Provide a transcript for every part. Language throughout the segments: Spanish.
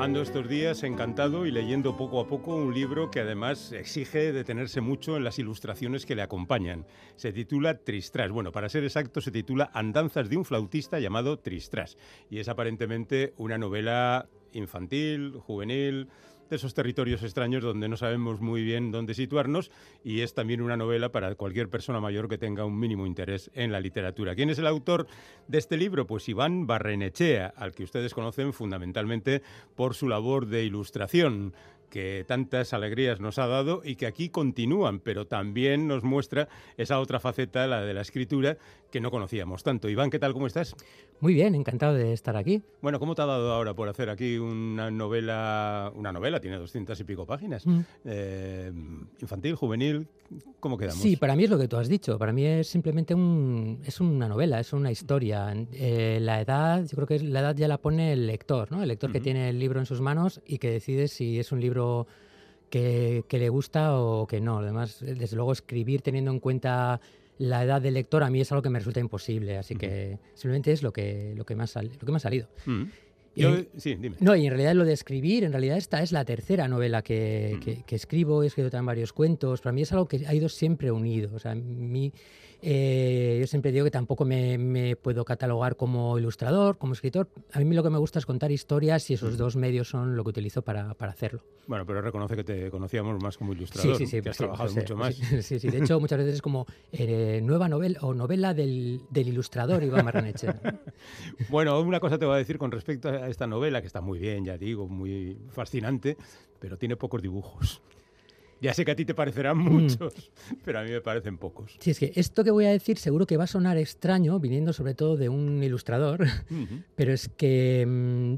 Ando estos días encantado y leyendo poco a poco un libro que además exige detenerse mucho en las ilustraciones que le acompañan. Se titula Tristras. Bueno, para ser exacto, se titula Andanzas de un flautista llamado Tristras. Y es aparentemente una novela infantil, juvenil, de esos territorios extraños donde no sabemos muy bien dónde situarnos y es también una novela para cualquier persona mayor que tenga un mínimo interés en la literatura. ¿Quién es el autor de este libro? Pues Iván Barrenechea, al que ustedes conocen fundamentalmente por su labor de ilustración que tantas alegrías nos ha dado y que aquí continúan, pero también nos muestra esa otra faceta, la de la escritura, que no conocíamos tanto. Iván, ¿qué tal? ¿Cómo estás? Muy bien, encantado de estar aquí. Bueno, ¿cómo te ha dado ahora por hacer aquí una novela? Una novela, tiene doscientas y pico páginas. Mm. Eh, infantil, juvenil, ¿cómo quedamos? Sí, para mí es lo que tú has dicho. Para mí es simplemente un, es una novela, es una historia. Eh, la edad, yo creo que la edad ya la pone el lector, ¿no? El lector que tiene el libro en sus manos y que decide si es un libro que, que le gusta o que no. Además, desde luego, escribir teniendo en cuenta la edad del lector a mí es algo que me resulta imposible, así que simplemente es lo que, lo que, me, ha lo que me ha salido. Sí, dime. No, y en realidad lo de escribir, en realidad esta es la tercera novela que, mm. que, escribo, he escrito también varios cuentos, para mí es algo que ha ido siempre unido. O sea, mi, eh, yo siempre digo que tampoco me, puedo catalogar como ilustrador, como escritor. A mí lo que me gusta es contar historias y esos dos medios son lo que utilizo para, hacerlo. Bueno, pero reconoce que te conocíamos más como ilustrador, sí, sí, sí, que has trabajado mucho más. Sí, sí, de hecho muchas veces es como eh, nueva novela o novela del, ilustrador Iván Marraneche. bueno, una cosa te voy a decir con respecto a esta novela, que está muy bien, ya digo, muy fascinante, pero tiene pocos dibujos. Ya sé que a ti te parecerán mm. muchos, pero a mí me parecen pocos. Sí, es que esto que voy a decir seguro que va a sonar extraño, viniendo sobre todo de un ilustrador, pero es que mm,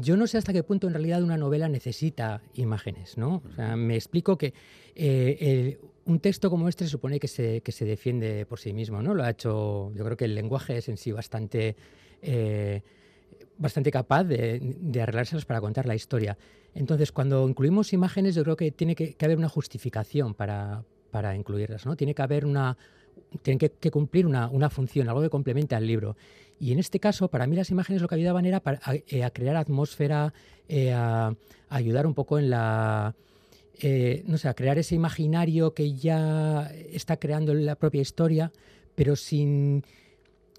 yo no sé hasta qué punto en realidad una novela necesita imágenes, ¿no? O sea, me explico que eh, un texto como este supone que se, que se defiende por sí mismo, ¿no? Lo ha hecho, yo creo que el lenguaje es en sí bastante... Eh, bastante capaz de, de, para contar la historia. Entonces, cuando incluimos imágenes, yo creo que tiene que, haber una justificación para, para, incluirlas, ¿no? Tiene que haber una, tienen que, cumplir una, una, función, algo que complemente al libro. Y en este caso, para mí las imágenes lo que ayudaban era para, a, eh, crear atmósfera, eh, a, ayudar un poco en la... Eh, no sé, a crear ese imaginario que ya está creando la propia historia, pero sin,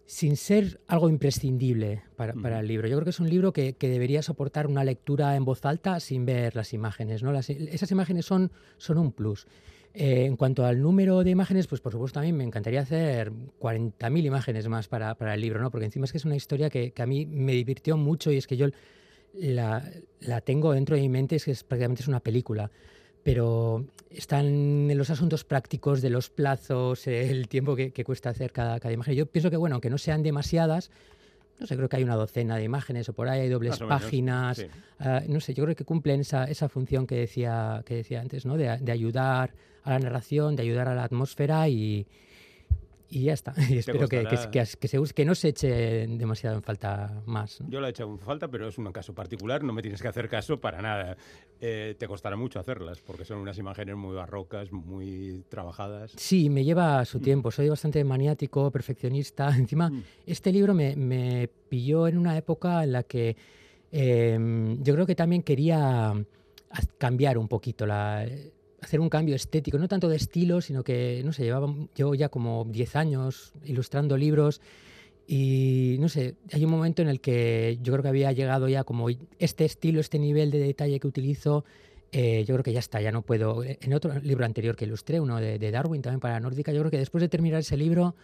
sin ser algo imprescindible para, el libro. Yo creo que es un libro que, debería soportar una lectura en voz alta sin ver las imágenes. ¿no? esas imágenes son, son un plus. Eh, en cuanto al número de imágenes, pues por supuesto mí me encantaría hacer 40.000 imágenes más para, el libro, ¿no? porque encima es que es una historia que, a mí me divirtió mucho y es que yo la, la tengo dentro de mi mente, es que es, prácticamente es una película pero están en los asuntos prácticos de los plazos, el tiempo que, cuesta hacer cada, cada, imagen. Yo pienso que, bueno, aunque no sean demasiadas, no sé, creo que hay una docena de imágenes o por ahí hay dobles páginas, ah, no sé, yo creo que cumplen esa, esa función que decía, que decía antes, ¿no? De, de ayudar a la narración, de ayudar a la atmósfera y, y ya está. Y espero que, que, se, que no se eche demasiado en falta más. Yo la he echado en falta, pero es un caso particular, no me tienes que hacer caso para nada. Eh, te costará mucho hacerlas, porque son unas imágenes muy barrocas, muy trabajajadas. Sí, me lleva su mm. tiempo. Soy bastante maniático, perfeccionista. Encima, mm. este libro me, me, pilló en una época en la que em, yo creo que también quería cambiar un poquito la hacer un cambio estético, no tanto de estilo, sino que, no sé, llevaba, llevo ya como 10 años ilustrando libros y, no sé, hay un momento en el que yo creo que había llegado ya como este estilo, este nivel de detalle que utilizo, eh, yo creo que ya está, ya no puedo. En otro libro anterior que ilustré, uno de, Darwin también para Nórdica, yo creo que después de terminar ese libro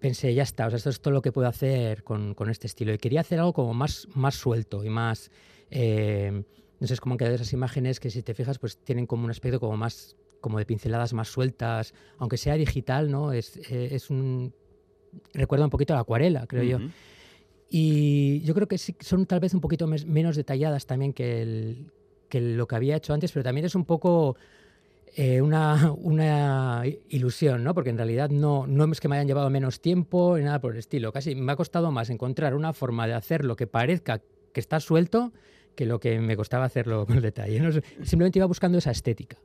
pensé, ya está, o sea, esto es todo lo que puedo hacer con, con este estilo. Y quería hacer algo como más, más suelto y más... Eh, entonces, como que esas imágenes que si te fijas, pues tienen como un aspecto como más, como de pinceladas más sueltas, aunque sea digital, ¿no? Es, eh, es un... Recuerda un poquito a la acuarela, creo yo. Y yo creo que sí, son tal vez un poquito menos detalladas también que, el, que lo que había hecho antes, pero también es un poco eh, una, una, ilusión, ¿no? Porque en realidad no, no es que me hayan llevado menos tiempo ni nada por el estilo. Casi me ha costado más encontrar una forma de hacer lo que parezca que está suelto que lo que me costaba hacerlo con el detalle. Simplemente iba buscando esa estética.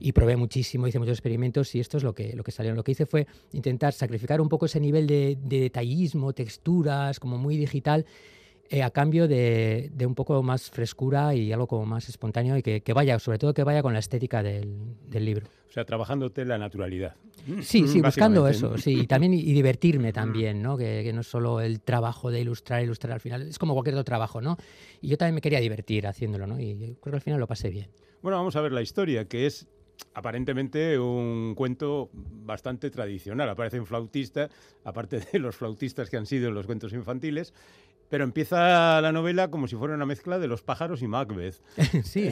Y probé muchísimo, hice muchos experimentos y esto es lo que, lo que salió. Lo que hice fue intentar sacrificar un poco ese nivel de, detallismo, texturas, como muy digital, eh, a cambio de, un poco más frescura y algo como más espontáneo y que, vaya, sobre todo que vaya con la estética del, libro. O sea, trabajándote la naturalidad. Sí, sí, buscando eso, sí, y también y, divertirme también, ¿no? Que, no es solo el trabajo de ilustrar, ilustrar al final, es como cualquier otro trabajo, ¿no? Y yo también me quería divertir haciéndolo, ¿no? Y creo que al final lo pasé bien. Bueno, vamos a ver la historia, que es aparentemente un cuento bastante tradicional. Aparece un flautista, aparte de los flautistas que han sido en los cuentos infantiles, pero empieza la novela como si fuera una mezcla de los pájaros y Macbeth. sí.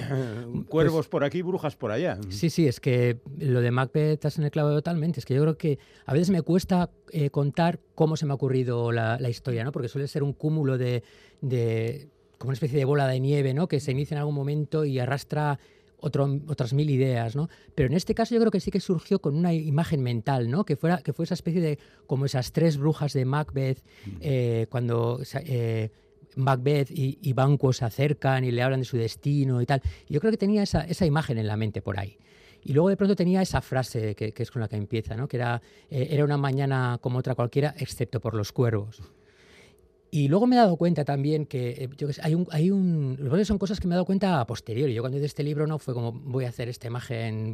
Cuervos pues por aquí, brujas por allá. Sí, sí, es que lo de Macbeth estás en el clavo totalmente. Es que yo creo que a veces me cuesta eh, contar cómo se me ha ocurrido la, historia, ¿no? Porque suele ser un cúmulo de, de, como una especie de bola de nieve, ¿no? Que se inicia en algún momento y arrastra otras mil ideas, ¿no? Pero en este caso yo creo que sí que surgió con una imagen mental, ¿no? Que fuera que fue esa especie de como esas tres brujas de Macbeth mm. eh, cuando eh, Macbeth y, Banquo se acercan y le hablan de su destino y tal. yo creo que tenía esa, esa imagen en la mente por ahí. Y luego de pronto tenía esa frase que, es con la que empieza, ¿no? que era, eh, era una mañana como otra cualquiera, excepto por los cuervos. Y luego me he dado cuenta también que, eh, yo hay un, hay un, son cosas que me he dado cuenta a posteriori. Yo cuando hice este libro no fue como voy a hacer esta imagen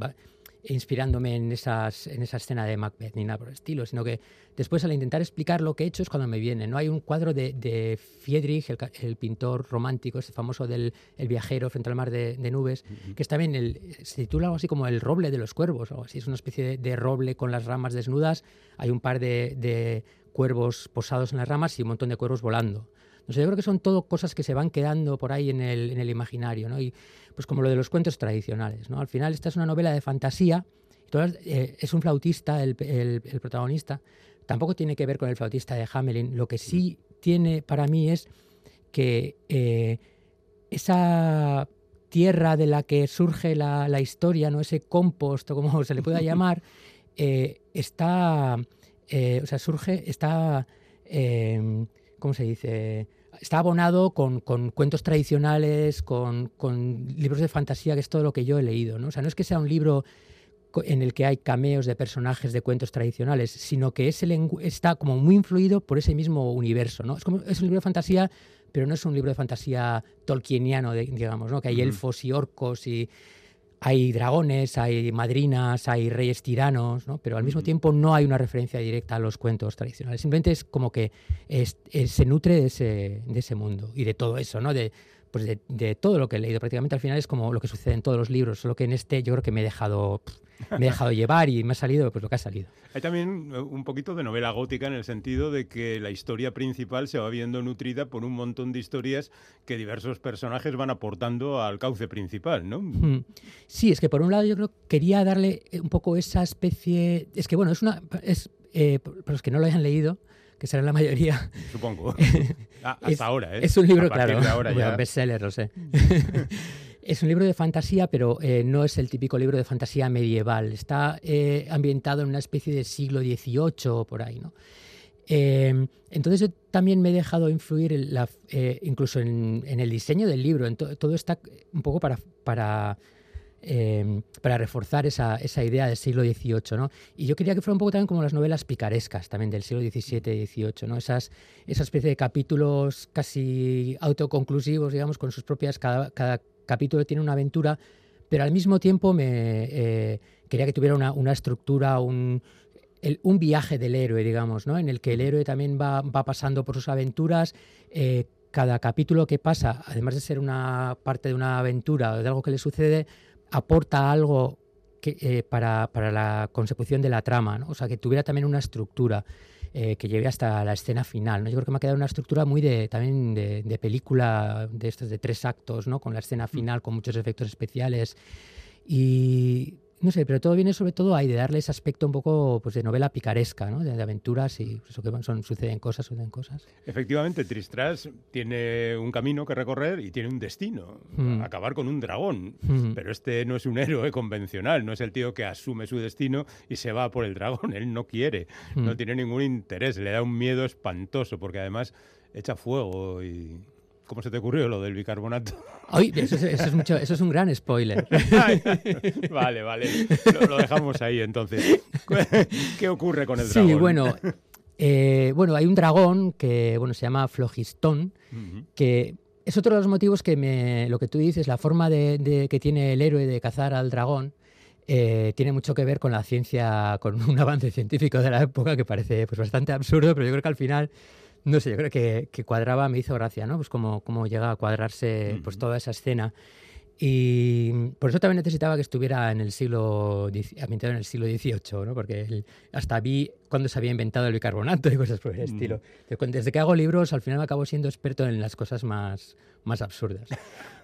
inspirándome en, esas, en esa escena de Macbeth ni nada por el estilo, sino que después al intentar explicar lo que he hecho es cuando me viene. ¿no? Hay un cuadro de, de Friedrich, el, pintor romántico, este famoso del el viajero frente al mar de, nubes, que está bien, el, se titula algo así como El roble de los cuervos, o así, es una especie de, de roble con las ramas desnudas, hay un par de cuervos posados en las ramas y un montón de cuervos volando. No sé, yo creo que son todo cosas que se van quedando por ahí en el, en el imaginario, ¿no? Y pues como lo de los cuentos tradicionales, ¿no? Al final esta es una novela de fantasía, eh, es un flautista el, el, protagonista, tampoco tiene que ver con el flautista de Hamelin, lo que sí tiene para mí es que eh, esa tierra de la que surge la, la, historia, ¿no? ese compost o como se le pueda llamar, eh, está eh, o sea, surge, está, em, ¿cómo se dice? Está abonado con, cuentos tradicionales, con, libros de fantasía, que es todo lo que yo he leído. ¿no? O sea, no es que sea un libro en el que hay cameos de personajes de cuentos tradicionales, sino que está como muy influido por ese mismo universo. ¿no? Es, como, es un libro de fantasía, pero no es un libro de fantasía tolkieniano, digamos, ¿no? que hay elfos y orcos y hay dragones, hay madrinas, hay reyes tiranos, ¿no? pero al mismo tiempo no hay una referencia directa a los cuentos tradicionales. Simplemente es como que se nutre de ese, de ese, mundo y de todo eso, ¿no? de, pues de, todo lo que he leído. Prácticamente al final es como lo que sucede en todos los libros, solo que en este yo creo que me he dejado me he dejado llevar y me ha salido pues, lo que ha salido. Hay también eh, un poquito de novela gótica en el sentido de que la historia principal se va viendo nutrida por un montón de historias que diversos personajes van aportando al cauce principal, ¿no? Sí, es que por un lado yo creo que quería darle un poco esa especie... Es que bueno, es una... Es, eh, para los que no lo hayan leído, que será la mayoría. Supongo. Ah, hasta ahora, ¿eh? Es un libro, claro. Ahora ya... bestseller, lo sé. Es un libro de fantasía, pero eh, no es el típico libro de fantasía medieval. Está eh, ambientado en una especie de siglo XVIII por ahí, ¿no? Em, entonces yo también me he dejado influir eh, incluso en, el diseño del libro. todo está un poco para, para, em, para reforzar esa, esa, idea del siglo XVIII. ¿no? Y yo quería que fuera un poco también como las novelas picarescas también del siglo XVII y XVIII. ¿no? Esas, esa especie de capítulos casi autoconclusivos, digamos, con sus propias... Cada, cada capítulo tiene una aventura, pero al mismo tiempo me eh, quería que tuviera una, estructura, un, un, viaje del héroe, digamos, ¿no? en el que el héroe también va, pasando por sus aventuras. Eh, cada capítulo que pasa, además de ser una parte de una aventura o de algo que le sucede, aporta algo que, eh, para, para, la consecución de la trama, ¿no? o sea, que tuviera también una estructura. Eh, que lleve hasta la escena final. ¿no? Yo creo que me ha quedado una estructura muy de, también de, película de estos de tres actos, ¿no? con la escena mm. final, con muchos efectos especiales. Y no sé, pero todo viene sobre todo ahí de darle ese aspecto un poco pues, de novela picaresca, ¿no? de, aventuras y eso que son, suceden cosas, suceden cosas. Efectivamente, Tristras tiene un camino que recorrer y tiene un destino, mm. acabar con un dragón. Mm. Pero este no es un héroe convencional, no es el tío que asume su destino y se va por el dragón. Él no quiere, no mm. tiene ningún interés, le da un miedo espantoso porque además echa fuego y ¿Cómo se te ocurrió lo del bicarbonato? eso, es, un gran spoiler. vale, vale. Lo, dejamos ahí entonces. ¿Qué ocurre con el dragón? Sí, bueno. Eh, bueno, hay un dragón que bueno, se llama Flogistón, que es otro de los motivos que me, lo que tú dices, la forma de, que tiene el héroe de cazar al dragón, eh, tiene mucho que ver con la ciencia, con un avance científico de la época que parece pues, bastante absurdo, pero yo creo que al final, no sé, yo creo que, cuadraba, me hizo gracia, ¿no? Pues cómo, cómo llega a cuadrarse pues, toda esa escena. Y por eso también necesitaba que estuviera en el siglo ambientado en el siglo XVIII, ¿no? porque hasta vi cuando se había inventado el bicarbonato y cosas por el estilo. Desde que hago libros, al final me acabo siendo experto en las cosas más, más absurdas.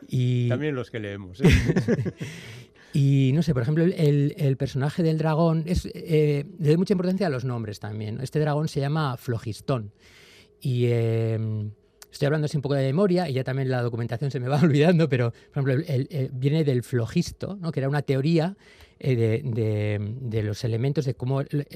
Y... También los que leemos. ¿eh? y no sé, por ejemplo, el, el personaje del dragón es, eh, le doy mucha importancia a los nombres también. Este dragón se llama Flogistón. Y. Eh, Estoy hablando así un poco de memoria y ya también la documentación se me va olvidando, pero por ejemplo, viene del flogisto, ¿no? que era una teoría eh, de, los elementos, de cómo el,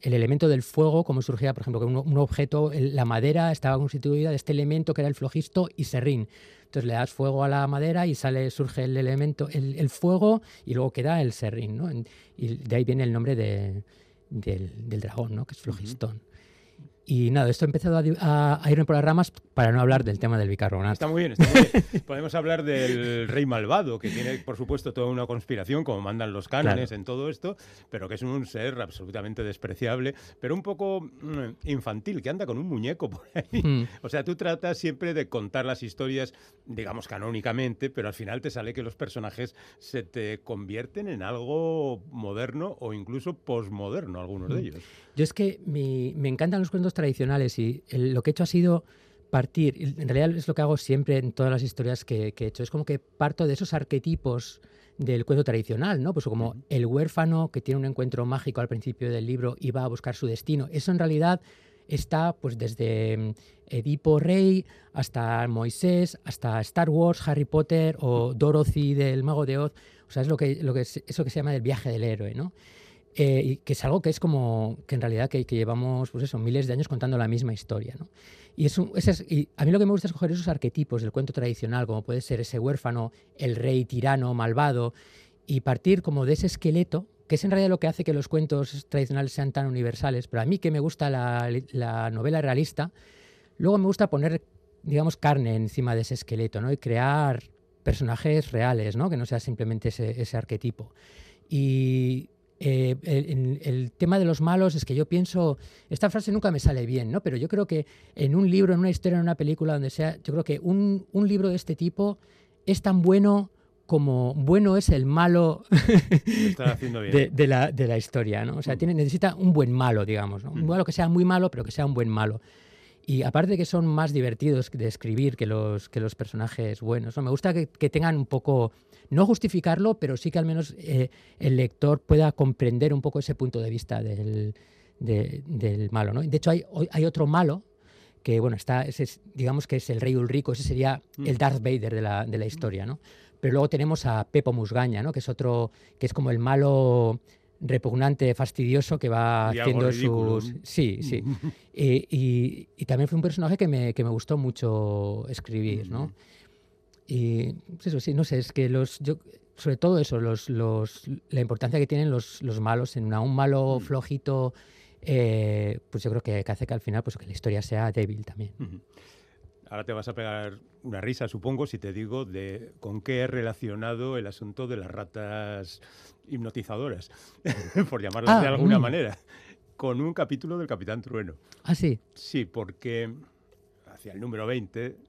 elemento del fuego, cómo surgía, por ejemplo, que un, objeto, la madera estaba constituida de este elemento que era el flogisto y serrín. Entonces le das fuego a la madera y sale, surge el elemento, el, fuego y luego queda el serrín. ¿no? Y de ahí viene el nombre del, dragón, ¿no? que es flogistón. Y nada, esto ha empezado a, irme por las ramas para no hablar del tema del bicarbonato. Está muy bien, está muy bien. Podemos hablar del rey malvado, que tiene, por supuesto, toda una conspiración, como mandan los cánones en todo esto, pero que es un ser absolutamente despreciable, pero un poco mm, infantil, que anda con un muñeco por ahí. Mm. O sea, tú tratas siempre de contar las historias, digamos, canónicamente, pero al final te sale que los personajes se te convierten en algo moderno o incluso posmoderno, algunos de mm. ellos. Yo es que me encantan los cuentos tradicionales y lo que he hecho ha sido partir, en realidad es lo que hago siempre en todas las historias que, he hecho, es como que parto de esos arquetipos del cuento tradicional, ¿no? Pues como el huérfano que tiene un encuentro mágico al principio del libro y va a buscar su destino. Eso en realidad está pues desde mm, Edipo Rey hasta Moisés, hasta Star Wars, Harry Potter o Dorothy del Mago de Oz. O sea, es lo que, lo que eso que se llama el viaje del héroe, ¿no? Eh, que es algo que es como que en realidad que, llevamos pues eso, miles de años contando la misma historia. ¿no? Y, es y a mí lo que me gusta es coger esos arquetipos del cuento tradicional, como puede ser ese huérfano, el rey tirano, malvado, y partir como de ese esqueleto, que es en realidad lo que hace que los cuentos tradicionales sean tan universales. Pero a mí que me gusta la, la novela realista, luego me gusta poner, digamos, carne encima de ese esqueleto ¿no? y crear personajes reales, ¿no? que no sea simplemente ese, ese arquetipo. Y eh, el, tema de los malos es que yo pienso, esta frase nunca me sale bien, ¿no? Pero yo creo que en un libro, en una historia, en una película, donde sea, yo creo que un, un libro de este tipo es tan bueno como bueno es el malo de, la, de, la, historia, ¿no? O sea, mm. tiene, necesita un buen malo, digamos, ¿no? Un mm. malo que sea muy malo, pero que sea un buen malo. Y aparte de que son más divertidos de escribir que los, que los personajes buenos, me gusta que, que tengan un poco no justificarlo, pero sí que al menos eh, el lector pueda comprender un poco ese punto de vista del, malo. ¿no? De hecho, hay, hay otro malo que, bueno, está, digamos que es el rey Ulrico, ese sería el mm. Darth Vader de la, de la historia, ¿no? Pero luego tenemos a Pepo Musgaña, ¿no? Que es otro, que es como el malo repugnante, fastidioso que va haciendo sus... Sí, sí. y, y, también fue un personaje que me, que me gustó mucho escribir, ¿no? Mm. Y pues eso sí, no sé, es que los, yo, sobre todo eso, los, los, la importancia que tienen los, los malos en un malo mm. flojito, eh, pues yo creo que, hace que al final pues que la historia sea débil también. Ahora te vas a pegar una risa, supongo, si te digo de con qué he relacionado el asunto de las ratas hipnotizadoras, por llamarlas de ah, alguna mm. manera, con un capítulo del Capitán Trueno. Ah, sí. Sí, porque hacia el número 20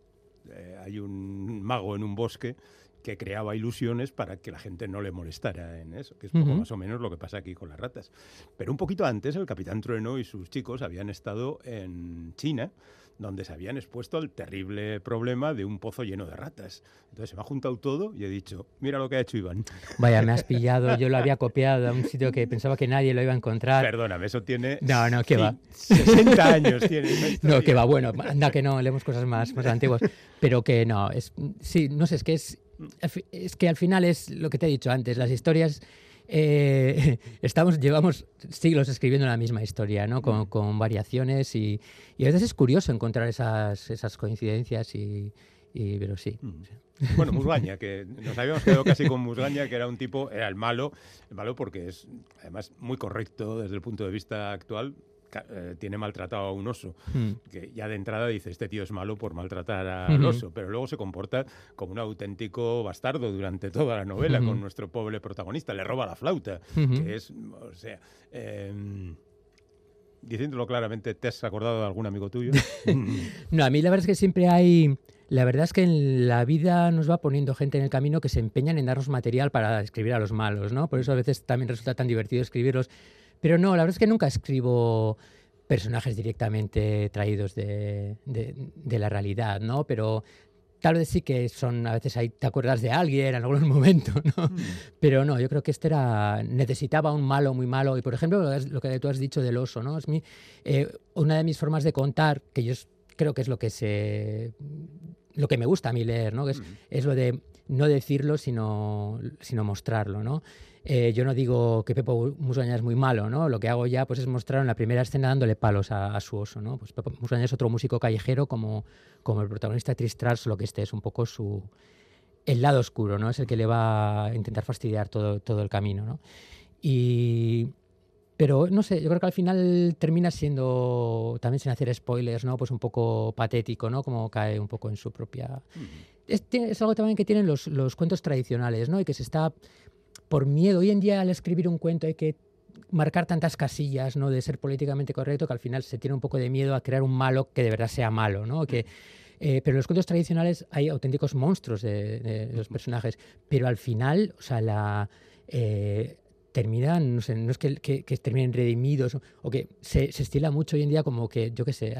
eh, hay un mago en un bosque que creaba ilusiones para que la gente no le molestara en eso, que es poco más o menos lo que pasa aquí con las ratas. Pero un poquito antes el capitán Trueno y sus chicos habían estado en China, donde se habían expuesto al terrible problema de un pozo lleno de ratas. Entonces se me ha juntado todo y he dicho, mira lo que ha hecho Iván. Vaya, me has pillado, yo lo había copiado a un sitio que pensaba que nadie lo iba a encontrar. Perdóname, eso tiene... No, no, que va. 60 años tiene. No, que va, bueno, anda que no, leemos cosas más, más antiguas, pero que no, es, sí, no sé, es que es, es que al final es lo que te he dicho antes, las historias eh, estamos, llevamos siglos escribiendo la misma historia, ¿no? con, con variaciones y, y, a veces es curioso encontrar esas, esas coincidencias y, y pero sí. Bueno, Musgaña, que nos habíamos quedado casi con Musgaña, que era un tipo, era el malo, el malo porque es además muy correcto desde el punto de vista actual, eh, tiene maltratado a un oso, hmm. que ya de entrada dice, este tío es malo por maltratar al oso, pero luego se comporta como un auténtico bastardo durante toda la novela con nuestro pobre protagonista, le roba la flauta, que es, o sea... Em, diciéndolo claramente, ¿te has acordado de algún amigo tuyo? no, a mí la verdad es que siempre hay... La verdad es que en la vida nos va poniendo gente en el camino que se empeñan en darnos material para escribir a los malos, ¿no? Por eso a veces también resulta tan divertido escribirlos. Pero no, la verdad es que nunca escribo personajes directamente traídos de, de, la realidad, ¿no? Pero tal vez sí que son, a veces ahí te acuerdas de alguien en algún momento, ¿no? Hmm. Pero no, yo creo que este era, necesitaba un malo muy malo. Y por ejemplo, lo que tú has dicho del oso, ¿no? Es mi, eh, una de mis formas de contar, que yo creo que es lo que se lo que me gusta a mí leer, ¿no? Es, hmm. es lo de no decirlo, sino, sino mostrarlo, ¿no? Eh, yo no digo que Pepo Musaña es muy malo, ¿no? Lo que hago ya pues, es mostrar en la primera escena dándole palos a, su oso, ¿no? Pues Pepo Musaña es otro músico callejero como, como el protagonista de Tristras, lo que este es un poco su... el lado oscuro, ¿no? Es el que le va a intentar fastidiar todo, todo el camino, ¿no? Y... Pero no sé, yo creo que al final termina siendo, también sin hacer spoilers, ¿no? Pues un poco patético, ¿no? Como cae un poco en su propia... es, es, algo también que tienen los, los cuentos tradicionales, ¿no? Y que se está por miedo. Hoy en día al escribir un cuento hay que marcar tantas casillas, ¿no? De ser políticamente correcto que al final se tiene un poco de miedo a crear un malo que de verdad sea malo, ¿no? Que, eh, pero en los cuentos tradicionales hay auténticos monstruos de, los personajes, pero al final, o sea, la eh, terminan, no sé, no es que, terminen redimidos o, que se, estila mucho hoy en día como que, yo qué sé,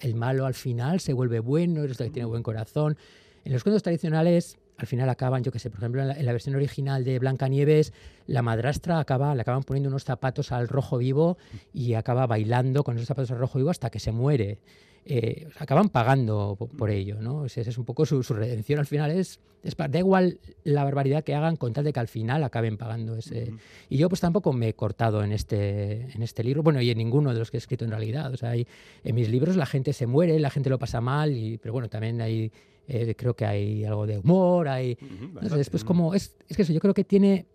el malo al final se vuelve bueno, es que tiene buen corazón. En los cuentos tradicionales al final acaban, yo qué sé, por ejemplo, en la, versión original de Blancanieves, la madrastra acaba, le acaban poniendo unos zapatos al rojo vivo y acaba bailando con esos zapatos al rojo vivo hasta que se muere. Eh, acaban pagando por, ello, ¿no? Esa es un poco su, redención. Al final es, es, da igual la barbaridad que hagan con tal de que al final acaben pagando ese. Y yo pues tampoco me he cortado en este, en este libro, bueno, y en ninguno de los que he escrito en realidad. O sea, hay, en mis libros la gente se muere, la gente lo pasa mal, y, pero bueno, también hay eh, creo que hay algo de humor, hay... después como... Es, es que eso, yo creo que tiene...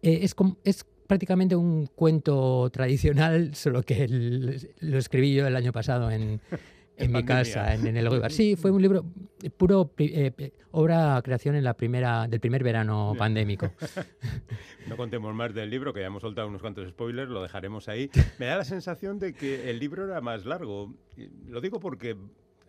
Eh, es, como, es prácticamente un cuento tradicional, solo que lo escribí yo el año pasado en, en mi casa, en, el Goibar. Sí, fue un libro puro eh, obra creación en la primera del primer verano pandémico. No contemos más del libro, que ya hemos soltado unos cuantos spoilers, lo dejaremos ahí. Me da la sensación de que el libro era más largo. Lo digo porque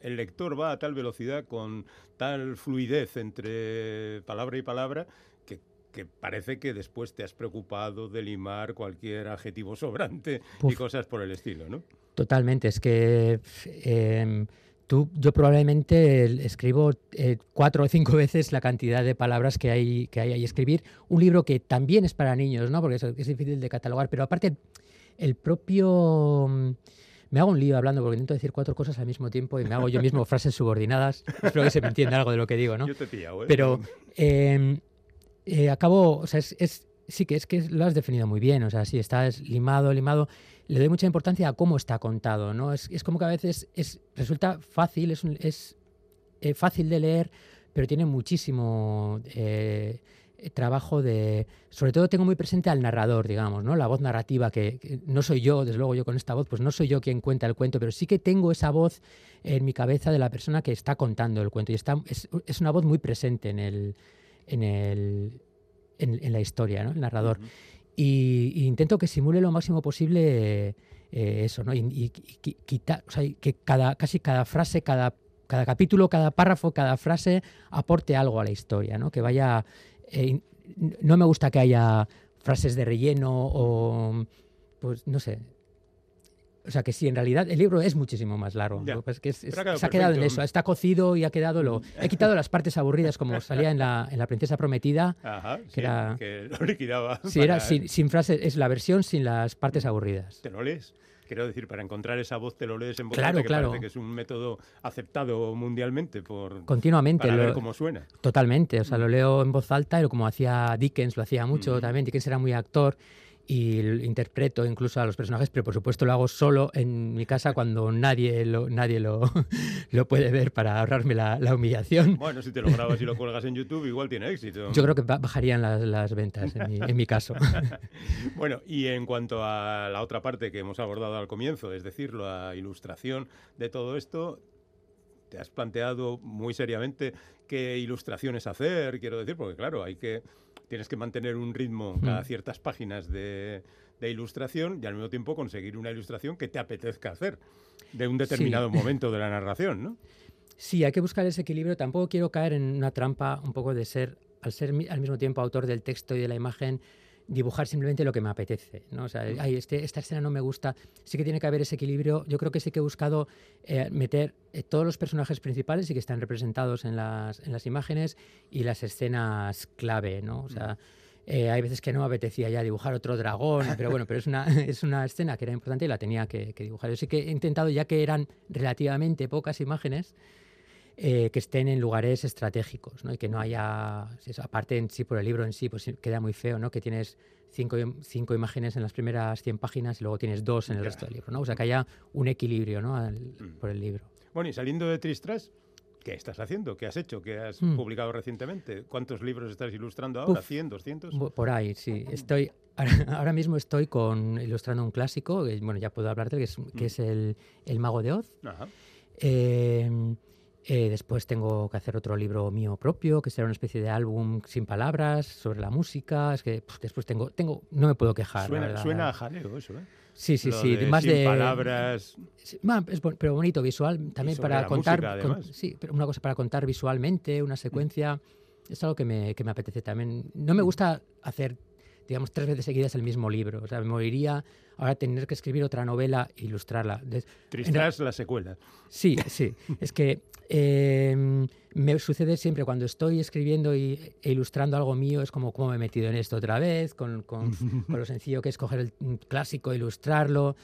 el lector va a tal velocidad, con tal fluidez entre palabra y palabra, que, parece que después te has preocupado de limar cualquier adjetivo sobrante y cosas por el estilo, ¿no? Totalmente, es que... Em, tú, yo probablemente escribo eh, cuatro o cinco veces la cantidad de palabras que hay que hay ahí escribir. Un libro que también es para niños, ¿no? Porque es, es difícil de catalogar, pero aparte el propio me hago un lío hablando porque intento decir cuatro cosas al mismo tiempo y me hago yo mismo frases subordinadas. Espero que se me entienda algo de lo que digo, ¿no? Yo te pillo, ¿eh? Pero em, eh, acabo, o sea, es, sí que es que lo has definido muy bien, o sea, sí, está limado, limado. Le doy mucha importancia a cómo está contado, ¿no? Es, es como que a veces es, resulta fácil, es, es eh, fácil de leer, pero tiene muchísimo eh, trabajo de, sobre todo tengo muy presente al narrador, digamos, ¿no? La voz narrativa, que, no soy yo, desde luego yo con esta voz, pues no soy yo quien cuenta el cuento, pero sí que tengo esa voz en mi cabeza de la persona que está contando el cuento y está, es, es una voz muy presente en, el, en, el, en, la historia, ¿no? El narrador. y, intento que simule lo máximo posible eh, eso, ¿no? Y, quitar, o sea, que cada, casi cada frase, cada cada capítulo, cada párrafo, cada frase aporte algo a la historia, ¿no? Que vaya eh, no me gusta que haya frases de relleno o, pues no sé. O sea que sí, en realidad el libro es muchísimo más largo. Pues que se ha quedado en eso, está cocido y ha quedado lo... He quitado las partes aburridas como salía en la, en la Princesa Prometida. que era... Que lo liquidaba. Sí, era sin, sin frases, es la versión sin las partes aburridas. ¿Te lo lees? Quiero decir, para encontrar esa voz te lo lees en voz claro, que claro. parece que es un método aceptado mundialmente por continuamente para ver cómo suena. Totalmente, o sea, lo leo en voz alta, y como hacía Dickens, lo hacía mucho también. Dickens era muy actor y interpreto incluso a los personajes, pero por supuesto lo hago solo en mi casa cuando nadie lo, nadie lo, lo puede ver para ahorrarme la, humillación. Bueno, si te lo grabas y lo cuelgas en YouTube, igual tiene éxito. Yo creo que bajarían las, las ventas en mi, en mi caso. bueno, y en cuanto a la otra parte que hemos abordado al comienzo, es decir, la ilustración de todo esto, ¿te has planteado muy seriamente qué ilustraciones hacer? Quiero decir, porque claro, hay que tienes que mantener un ritmo cada mm. ciertas páginas de, ilustración y al mismo tiempo conseguir una ilustración que te apetezca hacer de un determinado momento de la narración, ¿no? Sí, hay que buscar ese equilibrio. Tampoco quiero caer en una trampa un poco de ser, al ser al mismo tiempo autor del texto y de la imagen, dibujar simplemente lo que me apetece. ¿no? O sea, este, esta escena no me gusta. Sí que tiene que haber ese equilibrio. Yo creo que sí que he buscado eh, meter eh, todos los personajes principales y que están representados en las, en las imágenes y las escenas clave. ¿no? O sea, eh, hay veces que no me apetecía ya dibujar otro dragón, pero bueno, pero es una, es una escena que era importante y la tenía que, que dibujar. Yo sí que he intentado, ya que eran relativamente pocas imágenes, eh, que estén en lugares estratégicos, ¿no? Y que no haya, aparte en sí por el libro en sí, pues queda muy feo, ¿no? Que tienes cinco, cinco imágenes en las primeras 100 páginas y luego tienes dos en el resto del libro, ¿no? O sea, que haya un equilibrio, ¿no? Mm. por el libro. Bueno, y saliendo de Tristras, ¿qué estás haciendo? ¿Qué has hecho? ¿Qué has mm. publicado recientemente? ¿Cuántos libros estás ilustrando ahora? ¿100, 200? Por ahí, sí. Estoy, ahora mismo estoy con, ilustrando un clásico, bueno, ya puedo hablarte, que es, que mm. es el, el, Mago de Oz. Ajá. Eh, eh, después tengo que hacer otro libro mío propio, que será una especie de álbum sin palabras sobre la música. Es que después tengo, tengo, no me puedo quejar. Suena, a jaleo eso, ¿eh? Sí, sí, sí. más sin de palabras. pero bonito visual, también para contar. sí, pero una cosa para contar visualmente, una secuencia. Es algo que me, que me apetece también. No me gusta hacer digamos, tres veces seguidas el mismo libro. O sea, me moriría ahora tener que escribir otra novela e ilustrarla. Tristras la secuela. Sí, sí. es que em, me sucede siempre cuando estoy escribiendo y, e ilustrando algo mío, es como cómo me he metido en esto otra vez, con, con, con lo sencillo que es coger el clásico, ilustrarlo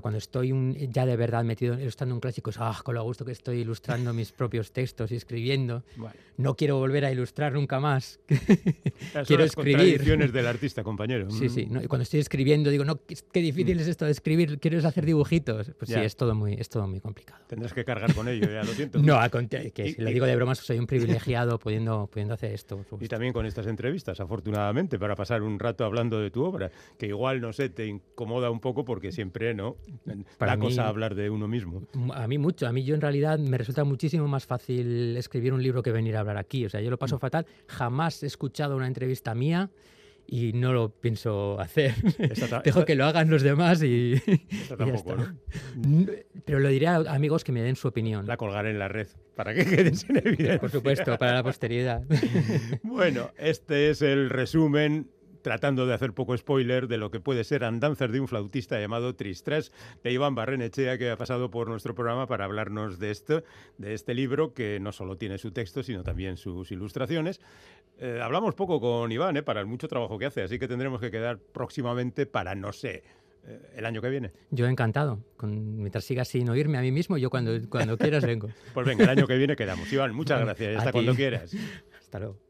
cuando estoy ya de verdad metido ilustrando un clásico, es ah, con lo gusto que estoy ilustrando mis propios textos y escribiendo. No quiero volver a ilustrar nunca más. quiero las escribir. del artista, compañero. Sí, sí. Y cuando estoy escribiendo digo, no, qué difícil es esto de escribir, ¿quieres hacer dibujitos? Pues sí, es todo, muy, es todo muy complicado. Tendrás que cargar con ello, ya lo siento. no, que si lo digo de bromas, soy un privilegiado pudiendo, pudiendo hacer esto. Y también con estas entrevistas, afortunadamente, para pasar un rato hablando de tu obra, que igual, no sé, te incomoda un poco porque siempre, ¿no? Para la cosa hablar de uno mismo. A mí mucho. A mí yo en realidad me resulta muchísimo más fácil escribir un libro que venir a hablar aquí. O sea, yo lo paso mm. fatal. Jamás he escuchado una entrevista mía y no lo pienso hacer. Dejo que lo hagan los demás y, tampoco, Pero lo diré a amigos que me den su opinión. La colgaré en la red para que queden en evidencia. Por supuesto, para la posteridad. bueno, este es el resumen tratando de hacer poco spoiler de lo que puede ser Andanzas de un flautista llamado Tristres de Iván Barrenechea, que ha pasado por nuestro programa para hablarnos de esto, de este libro que no solo tiene su texto, sino también sus ilustraciones. Eh, hablamos poco con Iván, eh, para el mucho trabajo que hace, así que tendremos que quedar próximamente para, no sé, eh, el año que viene. Yo encantado. Con, mientras sigas sin oírme a mí mismo, yo cuando, cuando quieras vengo. pues venga, el año que viene quedamos. Iván, muchas gracias. Hasta cuando quieras. Hasta luego.